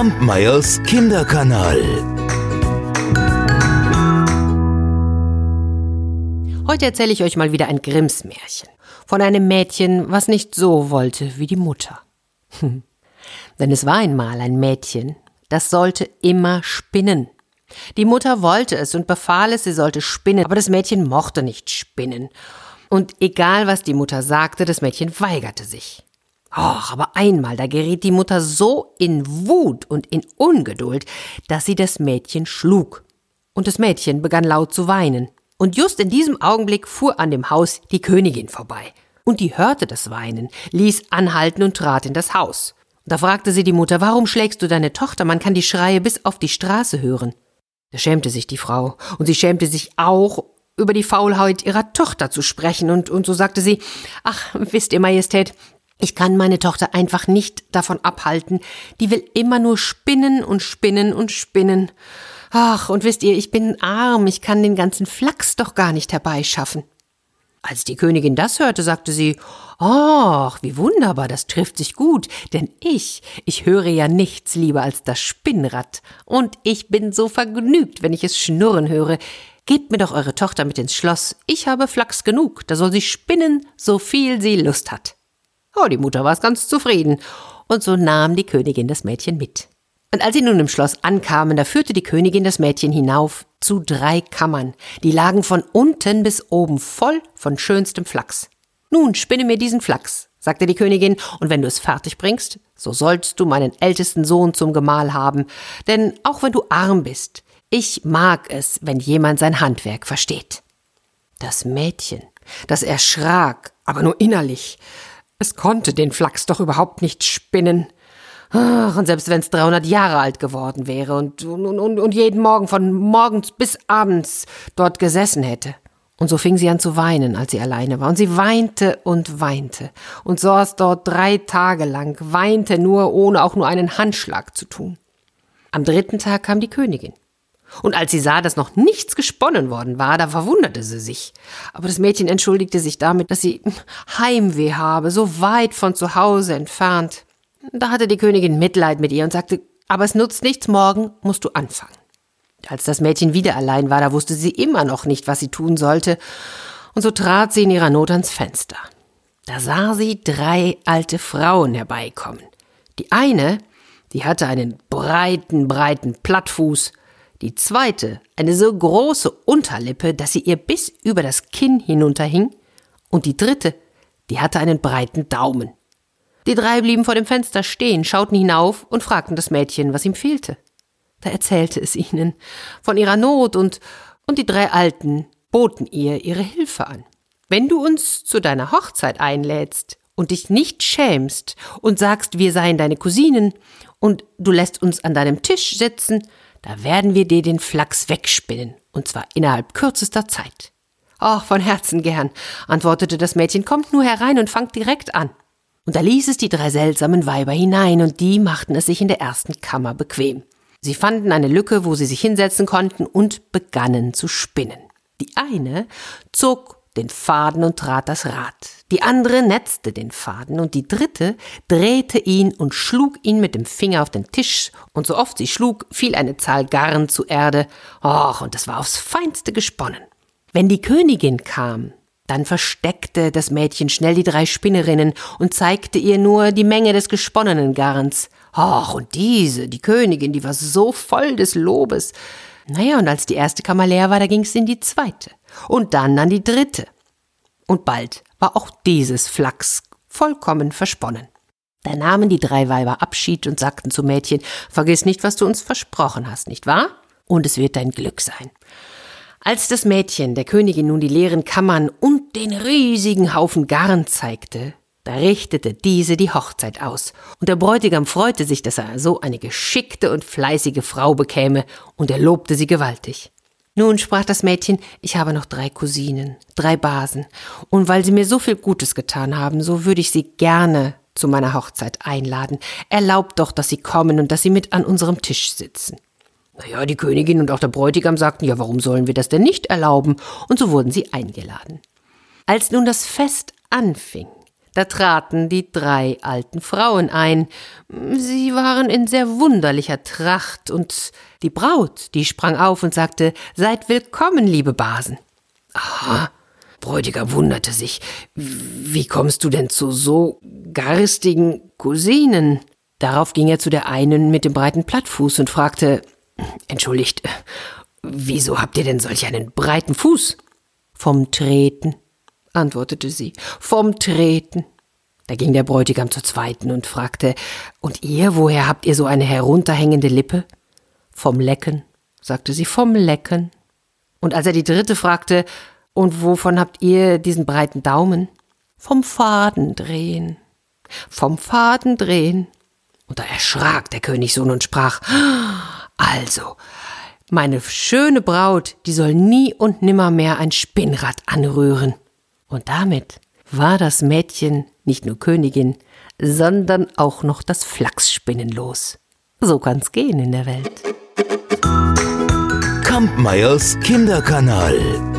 Kampmeyers Kinderkanal. Heute erzähle ich euch mal wieder ein Grimms Märchen. Von einem Mädchen, was nicht so wollte wie die Mutter. Denn es war einmal ein Mädchen, das sollte immer spinnen. Die Mutter wollte es und befahl es, sie sollte spinnen, aber das Mädchen mochte nicht spinnen. Und egal was die Mutter sagte, das Mädchen weigerte sich. Och, aber einmal, da geriet die Mutter so in Wut und in Ungeduld, dass sie das Mädchen schlug. Und das Mädchen begann laut zu weinen. Und just in diesem Augenblick fuhr an dem Haus die Königin vorbei. Und die hörte das Weinen, ließ anhalten und trat in das Haus. Da fragte sie die Mutter, warum schlägst du deine Tochter? Man kann die Schreie bis auf die Straße hören. Da schämte sich die Frau, und sie schämte sich auch, über die Faulheit ihrer Tochter zu sprechen, und, und so sagte sie, ach, wisst ihr, Majestät, ich kann meine Tochter einfach nicht davon abhalten. Die will immer nur spinnen und spinnen und spinnen. Ach, und wisst ihr, ich bin arm, ich kann den ganzen Flachs doch gar nicht herbeischaffen. Als die Königin das hörte, sagte sie, Ach, wie wunderbar, das trifft sich gut, denn ich, ich höre ja nichts lieber als das Spinnrad, und ich bin so vergnügt, wenn ich es schnurren höre. Gebt mir doch eure Tochter mit ins Schloss, ich habe Flachs genug, da soll sie spinnen, so viel sie Lust hat. Oh, die Mutter war ganz zufrieden, und so nahm die Königin das Mädchen mit. Und als sie nun im Schloss ankamen, da führte die Königin das Mädchen hinauf zu drei Kammern, die lagen von unten bis oben voll von schönstem Flachs. Nun spinne mir diesen Flachs, sagte die Königin, und wenn du es fertig bringst, so sollst du meinen ältesten Sohn zum Gemahl haben, denn auch wenn du arm bist, ich mag es, wenn jemand sein Handwerk versteht. Das Mädchen, das erschrak, aber nur innerlich, es konnte den Flachs doch überhaupt nicht spinnen. Ach, und selbst wenn es 300 Jahre alt geworden wäre und, und, und, und jeden Morgen von morgens bis abends dort gesessen hätte. Und so fing sie an zu weinen, als sie alleine war. Und sie weinte und weinte und saß dort drei Tage lang, weinte nur, ohne auch nur einen Handschlag zu tun. Am dritten Tag kam die Königin. Und als sie sah, dass noch nichts gesponnen worden war, da verwunderte sie sich. Aber das Mädchen entschuldigte sich damit, dass sie Heimweh habe, so weit von zu Hause entfernt. Da hatte die Königin Mitleid mit ihr und sagte, aber es nutzt nichts, morgen musst du anfangen. Als das Mädchen wieder allein war, da wusste sie immer noch nicht, was sie tun sollte, und so trat sie in ihrer Not ans Fenster. Da sah sie drei alte Frauen herbeikommen. Die eine, die hatte einen breiten, breiten Plattfuß, die zweite eine so große Unterlippe, dass sie ihr bis über das Kinn hinunterhing, und die dritte, die hatte einen breiten Daumen. Die drei blieben vor dem Fenster stehen, schauten hinauf und fragten das Mädchen, was ihm fehlte. Da erzählte es ihnen von ihrer Not und, und die drei Alten boten ihr ihre Hilfe an. Wenn du uns zu deiner Hochzeit einlädst und dich nicht schämst und sagst, wir seien deine Cousinen und du lässt uns an deinem Tisch sitzen, da werden wir dir den Flachs wegspinnen, und zwar innerhalb kürzester Zeit. Ach, von Herzen gern, antwortete das Mädchen, kommt nur herein und fangt direkt an. Und da ließ es die drei seltsamen Weiber hinein, und die machten es sich in der ersten Kammer bequem. Sie fanden eine Lücke, wo sie sich hinsetzen konnten und begannen zu spinnen. Die eine zog den Faden und trat das Rad. Die andere netzte den Faden und die dritte drehte ihn und schlug ihn mit dem Finger auf den Tisch und so oft sie schlug, fiel eine Zahl Garn zu Erde. Och, und das war aufs Feinste gesponnen. Wenn die Königin kam, dann versteckte das Mädchen schnell die drei Spinnerinnen und zeigte ihr nur die Menge des gesponnenen Garns. Och, und diese, die Königin, die war so voll des Lobes. Naja, und als die erste Kammer leer war, da ging's in die zweite und dann an die dritte. Und bald war auch dieses Flachs vollkommen versponnen. Da nahmen die drei Weiber Abschied und sagten zum Mädchen, vergiss nicht, was du uns versprochen hast, nicht wahr? Und es wird dein Glück sein. Als das Mädchen der Königin nun die leeren Kammern und den riesigen Haufen Garn zeigte, da richtete diese die Hochzeit aus, und der Bräutigam freute sich, dass er so eine geschickte und fleißige Frau bekäme, und er lobte sie gewaltig. Nun sprach das Mädchen, ich habe noch drei Cousinen, drei Basen, und weil sie mir so viel Gutes getan haben, so würde ich sie gerne zu meiner Hochzeit einladen. Erlaubt doch, dass sie kommen und dass sie mit an unserem Tisch sitzen. Naja, die Königin und auch der Bräutigam sagten, ja, warum sollen wir das denn nicht erlauben? Und so wurden sie eingeladen. Als nun das Fest anfing, Da traten die drei alten Frauen ein. Sie waren in sehr wunderlicher Tracht, und die Braut, die sprang auf und sagte Seid willkommen, liebe Basen. Aha. Bräutigam wunderte sich. Wie kommst du denn zu so garstigen Cousinen? Darauf ging er zu der einen mit dem breiten Plattfuß und fragte Entschuldigt, wieso habt ihr denn solch einen breiten Fuß? Vom Treten, antwortete sie, vom Treten. Da ging der Bräutigam zur zweiten und fragte, Und ihr, woher habt ihr so eine herunterhängende Lippe? Vom Lecken, sagte sie, vom Lecken. Und als er die dritte fragte, Und wovon habt ihr diesen breiten Daumen? Vom Fadendrehen. Vom Fadendrehen. Und da erschrak der Königssohn und sprach, Also, meine schöne Braut, die soll nie und nimmermehr ein Spinnrad anrühren. Und damit war das Mädchen nicht nur Königin, sondern auch noch das Flachsspinnen los. So kann's gehen in der Welt. Kampmeyers Kinderkanal.